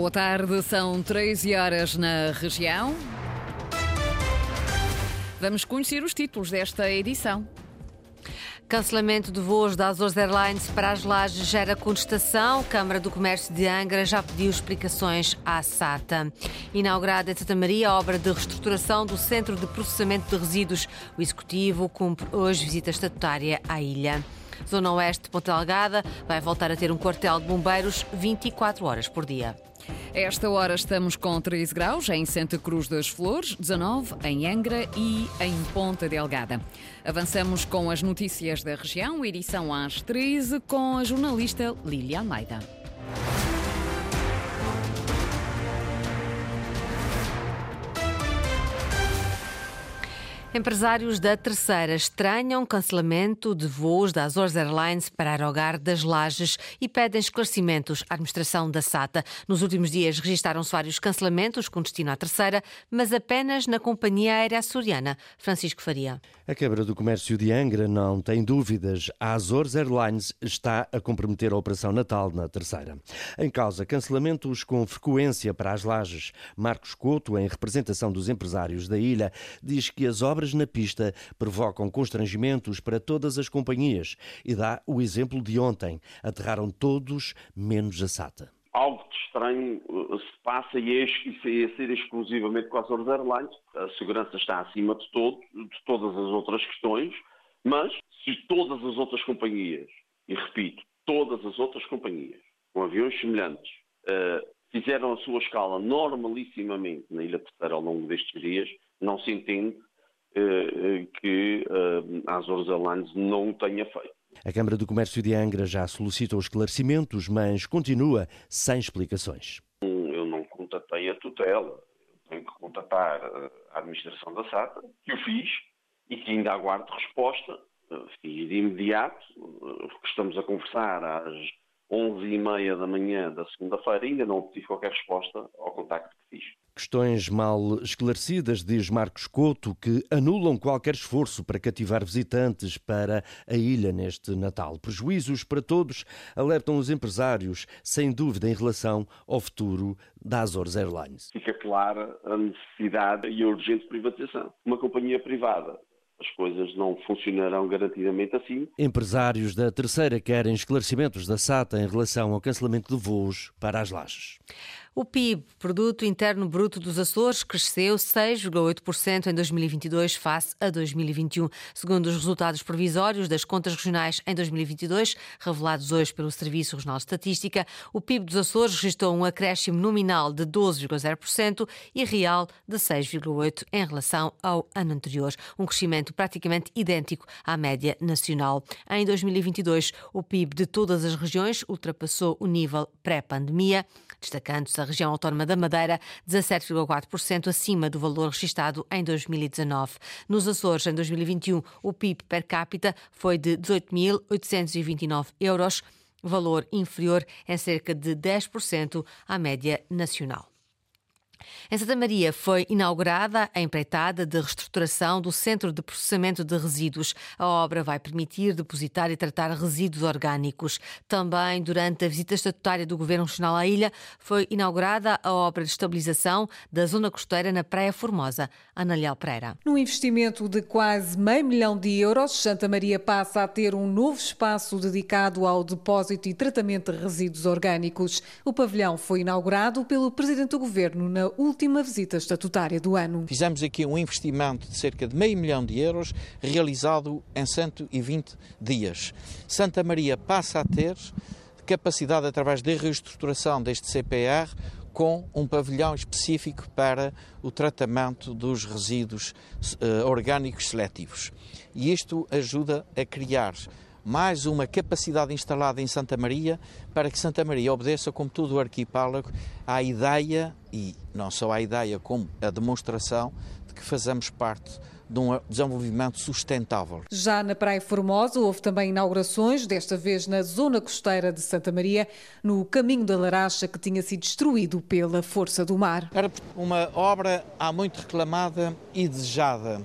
Boa tarde, são 13 horas na região. Vamos conhecer os títulos desta edição. Cancelamento de voos da Azores Airlines para as lajes gera contestação. Câmara do Comércio de Angra já pediu explicações à SATA. Inaugurada em Santa Maria a obra de reestruturação do Centro de Processamento de Resíduos. O Executivo cumpre hoje visita estatutária à ilha. Zona Oeste de Ponta Delgada vai voltar a ter um quartel de bombeiros 24 horas por dia. Esta hora estamos com 13 graus em Santa Cruz das Flores, 19 em Angra e em Ponta Delgada. Avançamos com as notícias da região, edição às 13, com a jornalista Lília Almeida. Empresários da Terceira estranham cancelamento de voos da Azores Airlines para Aerogar das Lajes e pedem esclarecimentos à administração da SATA. Nos últimos dias registaram-se vários cancelamentos com destino à Terceira, mas apenas na companhia aérea açoriana. Francisco Faria. A Câmara do Comércio de Angra não tem dúvidas. A Azores Airlines está a comprometer a Operação Natal na Terceira. Em causa, cancelamentos com frequência para as Lajes. Marcos Couto, em representação dos empresários da ilha, diz que as obras obras na pista provocam constrangimentos para todas as companhias e dá o exemplo de ontem. Aterraram todos, menos a SATA algo de estranho uh, se passa e é, é ser exclusivamente com as Azores Airlines. A segurança está acima de, todo, de todas as outras questões, mas se todas as outras companhias, e repito, todas as outras companhias, com aviões semelhantes, uh, fizeram a sua escala normalissimamente na Ilha Terceira ao longo destes dias, não se entende eh, eh, que eh, a Azores Airlines não tenha feito. A Câmara do Comércio de Angra já solicitou esclarecimentos, mas continua sem explicações. Eu não contatei a tutela, eu tenho que contatar a administração da SATA, que o fiz e que ainda aguardo resposta. Fiz de imediato, estamos a conversar às 11h30 da manhã da segunda-feira, ainda não obtive qualquer resposta ao contacto que fiz. Questões mal esclarecidas, diz Marcos Couto, que anulam qualquer esforço para cativar visitantes para a ilha neste Natal. Prejuízos para todos, alertam os empresários, sem dúvida em relação ao futuro da Azores Airlines. Fica clara a necessidade e a urgente privatização. Uma companhia privada as coisas não funcionarão garantidamente assim. Empresários da terceira querem esclarecimentos da SATA em relação ao cancelamento de voos para as lajes. O PIB, Produto Interno Bruto dos Açores, cresceu 6,8% em 2022 face a 2021, segundo os resultados provisórios das contas regionais em 2022, revelados hoje pelo Serviço Regional de Estatística. O PIB dos Açores registrou um acréscimo nominal de 12,0% e real de 6,8% em relação ao ano anterior, um crescimento praticamente idêntico à média nacional. Em 2022, o PIB de todas as regiões ultrapassou o nível pré-pandemia, destacando-se a região autónoma da Madeira, 17,4% acima do valor registrado em 2019. Nos Açores, em 2021, o PIB per capita foi de 18.829 euros, valor inferior em cerca de 10% à média nacional. Em Santa Maria foi inaugurada a empreitada de reestruturação do Centro de Processamento de Resíduos. A obra vai permitir depositar e tratar resíduos orgânicos. Também, durante a visita estatutária do Governo Regional à ilha, foi inaugurada a obra de estabilização da zona costeira na Praia Formosa. Ana Leal Pereira. Num investimento de quase meio milhão de euros, Santa Maria passa a ter um novo espaço dedicado ao depósito e tratamento de resíduos orgânicos. O pavilhão foi inaugurado pelo Presidente do Governo na última visita estatutária do ano. Fizemos aqui um investimento de cerca de meio milhão de euros, realizado em 120 dias. Santa Maria passa a ter capacidade, através da reestruturação deste CPR, com um pavilhão específico para o tratamento dos resíduos uh, orgânicos seletivos. E isto ajuda a criar mais uma capacidade instalada em Santa Maria para que Santa Maria obedeça, como todo o arquipélago, à ideia, e não só à ideia, como a demonstração de que fazemos parte de um desenvolvimento sustentável. Já na Praia Formosa houve também inaugurações, desta vez na zona costeira de Santa Maria, no caminho da Laracha que tinha sido destruído pela força do mar. Era uma obra há muito reclamada e desejada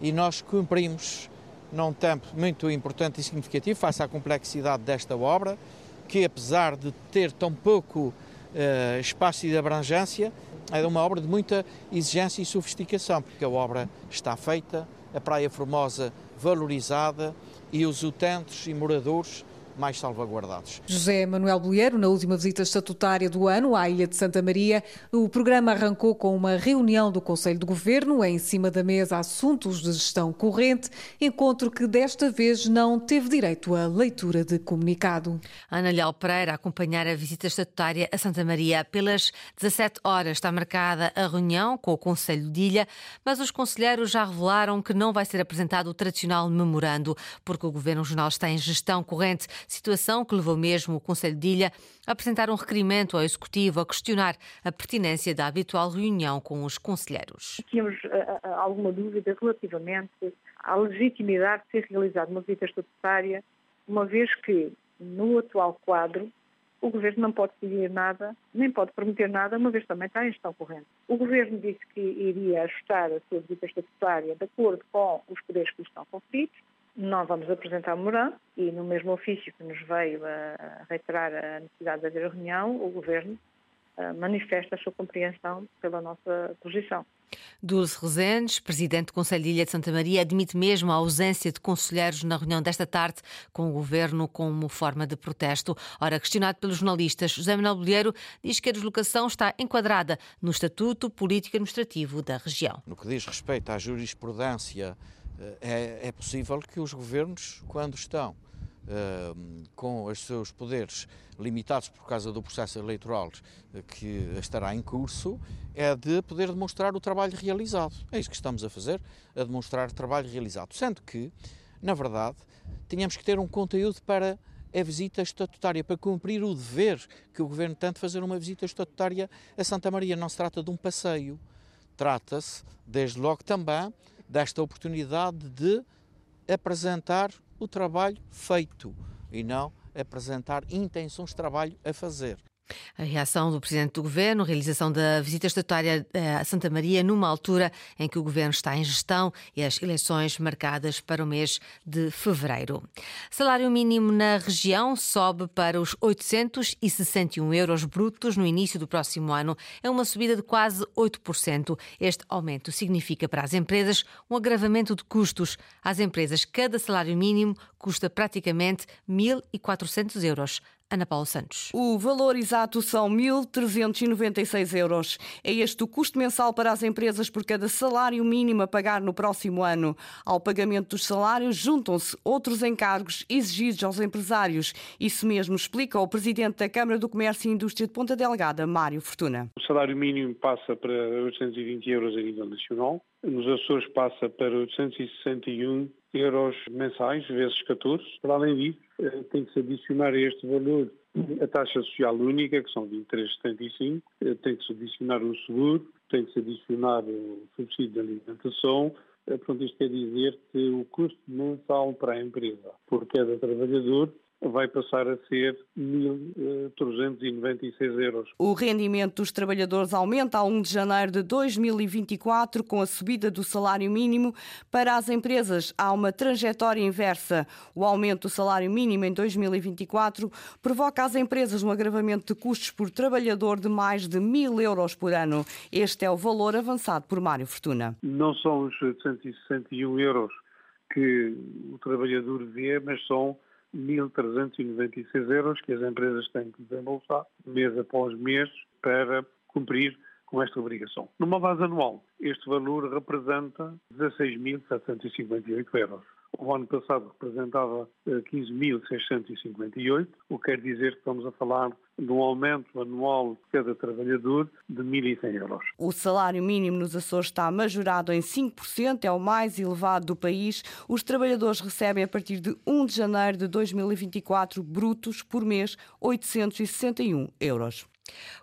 e nós cumprimos num tempo muito importante e significativo face à complexidade desta obra, que apesar de ter tão pouco uh, espaço e de abrangência, é uma obra de muita exigência e sofisticação, porque a obra está feita, a Praia Formosa valorizada e os utentes e moradores mais salvaguardados. José Manuel Bolheiro, na última visita estatutária do ano à Ilha de Santa Maria, o programa arrancou com uma reunião do Conselho de Governo, em cima da mesa assuntos de gestão corrente, encontro que desta vez não teve direito à leitura de comunicado. Ana Leal Pereira a acompanhar a visita estatutária a Santa Maria. Pelas 17 horas está marcada a reunião com o Conselho de Ilha, mas os conselheiros já revelaram que não vai ser apresentado o tradicional memorando, porque o Governo Regional está em gestão corrente situação que levou mesmo o Conselho de Ilha a apresentar um requerimento ao Executivo a questionar a pertinência da habitual reunião com os conselheiros. Tínhamos uh, alguma dúvida relativamente à legitimidade de ser realizada uma visita estatutária, uma vez que, no atual quadro, o Governo não pode decidir nada, nem pode prometer nada, uma vez também está em gestão corrente. O Governo disse que iria ajustar a sua visita estatutária de acordo com os poderes que lhe estão conferidos, não vamos apresentar memorando e no mesmo ofício que nos veio a reiterar a necessidade de haver a reunião, o Governo eh, manifesta a sua compreensão pela nossa posição. Dulce Rezendes, presidente do Conselho de Ilha de Santa Maria, admite mesmo a ausência de conselheiros na reunião desta tarde com o governo como forma de protesto. Ora, questionado pelos jornalistas, José Manuel Bolheiro diz que a deslocação está enquadrada no Estatuto Político-Administrativo da região. No que diz respeito à jurisprudência é, é possível que os governos, quando estão uh, com os seus poderes limitados por causa do processo eleitoral eh, que estará em curso, é de poder demonstrar o trabalho realizado. É isso que estamos a fazer, a demonstrar trabalho realizado. Sendo que, na verdade, tínhamos que ter um conteúdo para a visita estatutária, para cumprir o dever que o Governo tem de fazer uma visita estatutária a Santa Maria. Não se trata de um passeio, trata-se, desde logo também, desta oportunidade de apresentar o trabalho feito e não apresentar intenções de trabalho a fazer. A reação do Presidente do Governo, realização da visita estatutária eh, a Santa Maria, numa altura em que o Governo está em gestão e as eleições marcadas para o mês de fevereiro. Salário mínimo na região sobe para os 861 euros brutos no início do próximo ano. É uma subida de quase 8%. Este aumento significa para as empresas um agravamento de custos. Às empresas, cada salário mínimo custa praticamente 1.400 euros. Ana Paula Santos. O valor exato são 1.396 euros. É este o custo mensal para as empresas por cada salário mínimo a pagar no próximo ano. Ao pagamento dos salários juntam-se outros encargos exigidos aos empresários. Isso mesmo explica o presidente da Câmara do Comércio e Indústria de Ponta Delgada, Mário Fortuna. O salário mínimo passa para 820 euros a nível nacional. Nos Açores passa para 861 euros mensais, vezes 14. Para além disso, eh, tem que se adicionar a este valor a taxa social única, que são 23,75, eh, tem que se adicionar o seguro, tem que se adicionar o subsídio de alimentação. Eh, portanto, isto quer dizer que o custo mensal para a empresa por cada trabalhador vai passar a ser 1.396 euros. O rendimento dos trabalhadores aumenta a 1 de janeiro de 2024 com a subida do salário mínimo. Para as empresas há uma trajetória inversa. O aumento do salário mínimo em 2024 provoca às empresas um agravamento de custos por trabalhador de mais de 1.000 euros por ano. Este é o valor avançado por Mário Fortuna. Não são os 161 euros que o trabalhador vê, mas são 1.396 euros que as empresas têm que desembolsar mês após mês para cumprir com esta obrigação. Numa base anual, este valor representa 16.758 euros. O ano passado representava 15.658, eh, o que quer dizer que estamos a falar de um aumento anual de cada trabalhador de 1.100 euros. O salário mínimo nos Açores está majorado em 5%, é o mais elevado do país. Os trabalhadores recebem a partir de 1 de janeiro de 2024 brutos por mês 861 euros.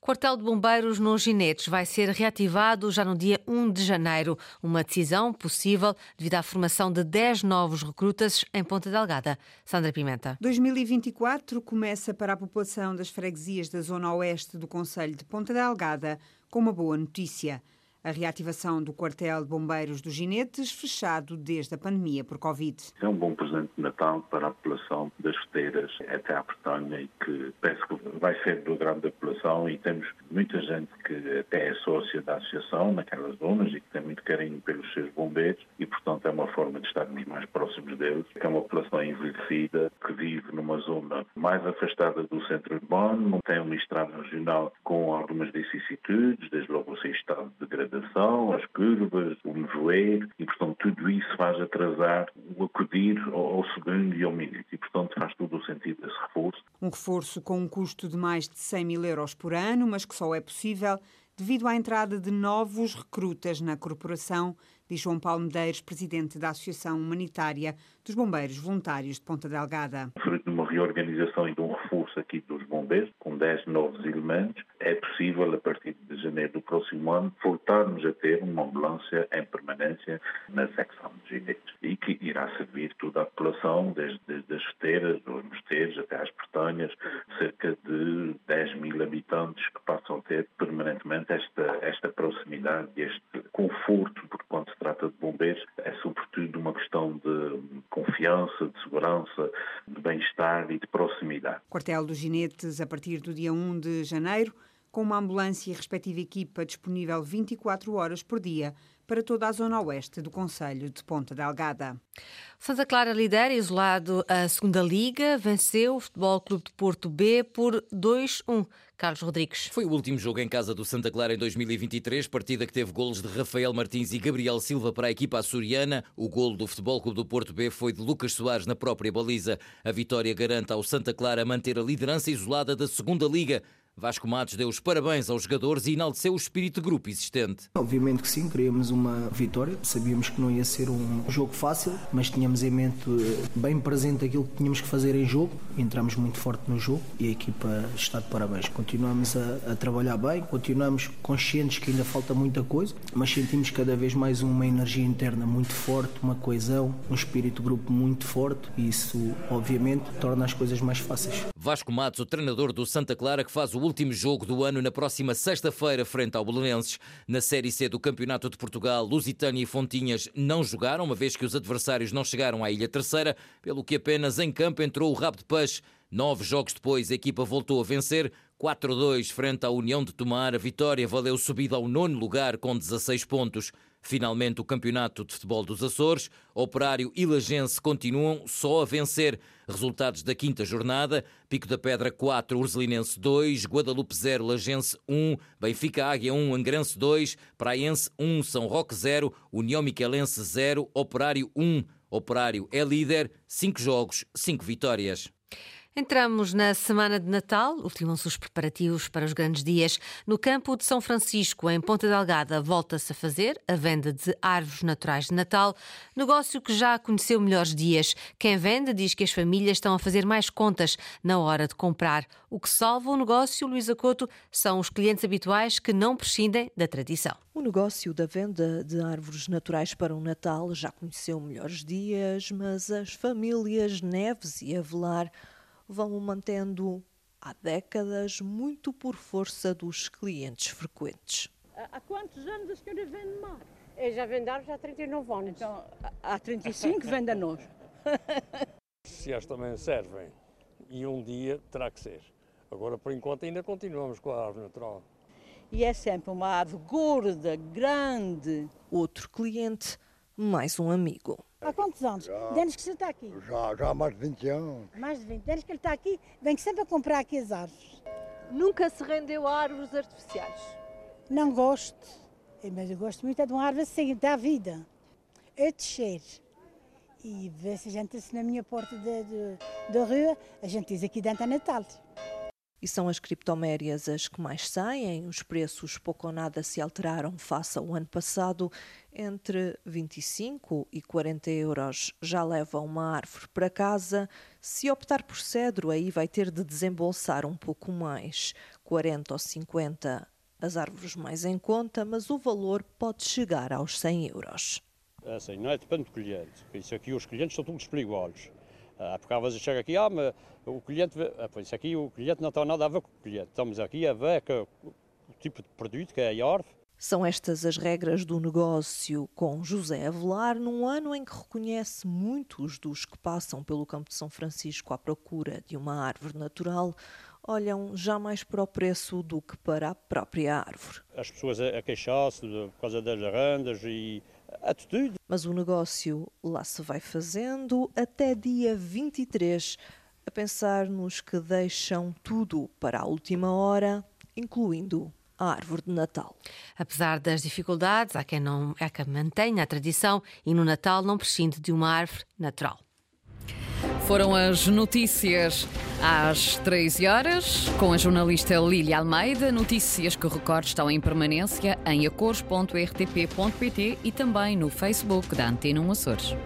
O quartel de bombeiros nos Ginetes vai ser reativado já no dia 1 de janeiro. Uma decisão possível devido à formação de 10 novos recrutas em Ponta Delgada. Sandra Pimenta. 2024 começa para a população das freguesias da zona oeste do Conselho de Ponta Delgada com uma boa notícia. A reativação do quartel de bombeiros dos Ginetes, fechado desde a pandemia por Covid. É um bom presente de Natal para a população das Feteiras até à Bretanha e que penso que vai ser do grande população e temos muita gente que até é sócia da associação naquelas zonas e que tem muito carinho pelos seus bombeiros e, portanto, é uma forma de estarmos mais próximos deles. É uma população envelhecida que vive numa zona mais afastada do centro urbano, não tem uma estrada regional com algumas vicissitudes, desde logo o seu estado de degradação as curvas, o nevoeiro, e portanto tudo isso faz atrasar o acudir ao, segundo e ao minuto, e portanto faz todo o sentido desse reforço. Um reforço com um custo de mais de 100 mil euros por ano, mas que só é possível devido à entrada de novos recrutas na corporação, diz João Paulo Medeiros, presidente da Associação Humanitária dos Bombeiros Voluntários de Ponta Delgada. Fruto de uma reorganização e de um reforço aqui dos bombeiros, com 10 novos elementos, é possível, a partir de janeiro do próximo ano, voltarmos a ter uma ambulância em permanência na secção de Ginetes e que irá servir toda a população, desde, desde as esteiras, os mosteiros até às Bretanhas, cerca de 10 mil habitantes que passam a ter permanentemente esta, esta proximidade e este conforto, porque quando se trata de bombeiros é sobretudo uma questão de confiança, de segurança, de bem-estar e de proximidade. Quartel dos Ginetes, a partir do dia 1 de janeiro, com uma ambulância e respectiva equipa disponível 24 horas por dia para toda a zona oeste do Conselho de Ponta Delgada. Santa Clara lidera isolado a segunda Liga, venceu o Futebol Clube de Porto B por 2-1. Carlos Rodrigues. Foi o último jogo em casa do Santa Clara em 2023, partida que teve golos de Rafael Martins e Gabriel Silva para a equipa açoriana. O golo do Futebol Clube do Porto B foi de Lucas Soares na própria baliza. A vitória garante ao Santa Clara manter a liderança isolada da segunda Liga. Vasco Matos deu os parabéns aos jogadores e enalteceu o espírito de grupo existente. Obviamente que sim, queríamos uma vitória. Sabíamos que não ia ser um jogo fácil, mas tínhamos em mente eh, bem presente aquilo que tínhamos que fazer em jogo. Entramos muito forte no jogo e a equipa está de parabéns. Continuamos a, a trabalhar bem, continuamos conscientes que ainda falta muita coisa, mas sentimos cada vez mais uma energia interna muito forte, uma coesão, um espírito de grupo muito forte e isso, obviamente, torna as coisas mais fáceis. Vasco Matos, o treinador do Santa Clara, que faz o último jogo do ano na próxima sexta-feira frente ao Belenenses. Na Série C do Campeonato de Portugal, Lusitânia e Fontinhas não jogaram, uma vez que os adversários não chegaram à Ilha Terceira, pelo que apenas em campo entrou o rabo de peixe. Nove jogos depois, a equipa voltou a vencer, 4-2 frente à União de Tomar. A vitória valeu subida ao nono lugar com 16 pontos. Finalmente, o Campeonato de Futebol dos Açores, Operário e Lagense continuam só a vencer. Resultados da quinta jornada: Pico da Pedra 4, Urzelinense 2, Guadalupe 0, Lagense 1, Benfica Águia 1, Angrense 2, Praense 1, São Roque 0, União Miquelense 0, Operário 1. Operário é líder, 5 jogos, 5 vitórias. Entramos na semana de Natal, ultimam-se os preparativos para os grandes dias. No campo de São Francisco, em Ponta Delgada, volta-se a fazer a venda de árvores naturais de Natal, negócio que já conheceu melhores dias. Quem vende diz que as famílias estão a fazer mais contas na hora de comprar. O que salva o negócio, Luísa Couto, são os clientes habituais que não prescindem da tradição. O negócio da venda de árvores naturais para o Natal já conheceu melhores dias, mas as famílias Neves e Avelar vão mantendo há décadas, muito por força dos clientes frequentes. Há quantos anos a senhora vende mar? Eu já vendo árvores há 39 anos. Então, há 35 vende a nós. Se elas também servem, e um dia terá que ser. Agora, por enquanto, ainda continuamos com a árvore natural. E é sempre uma árvore gorda, grande. Outro cliente, mais um amigo. Há quantos anos? Já, Denos que você está aqui? Já, já há mais de 20 anos. Mais de 20. Denos que ele está aqui, vem sempre a comprar aqui as árvores. Nunca se rendeu a árvores artificiais? Não gosto. Mas eu gosto muito é de uma árvore assim, da vida. É descer. E ver se a gente, se na minha porta da rua, a gente diz aqui dentro é Natal e são as criptomérias as que mais saem. Os preços pouco ou nada se alteraram face ao ano passado. Entre 25 e 40 euros já leva uma árvore para casa. Se optar por cedro, aí vai ter de desembolsar um pouco mais, 40 ou 50 as árvores mais em conta, mas o valor pode chegar aos 100 euros. É assim, não é? Depende do cliente. Isso aqui, os clientes são todos perigosos. Ah, porque às vezes chega aqui, ah, mas o cliente, ah, pois aqui o cliente não tem nada a ver com o cliente. Estamos aqui a ver que, o tipo de produto que é a árvore. São estas as regras do negócio com José Avelar, num ano em que reconhece muitos dos que passam pelo Campo de São Francisco à procura de uma árvore natural olham já mais para o preço do que para a própria árvore. As pessoas a queixar-se por causa das arandas e atitude. Mas o negócio lá se vai fazendo até dia 23, a pensar nos que deixam tudo para a última hora, incluindo a árvore de Natal. Apesar das dificuldades, há quem, não, há quem mantenha a tradição e no Natal não prescinde de uma árvore natural. Foram as notícias às 13 horas, com a jornalista Lília Almeida. Notícias que recordo estão em permanência em acores.rtp.pt e também no Facebook da Antena 1 Açores.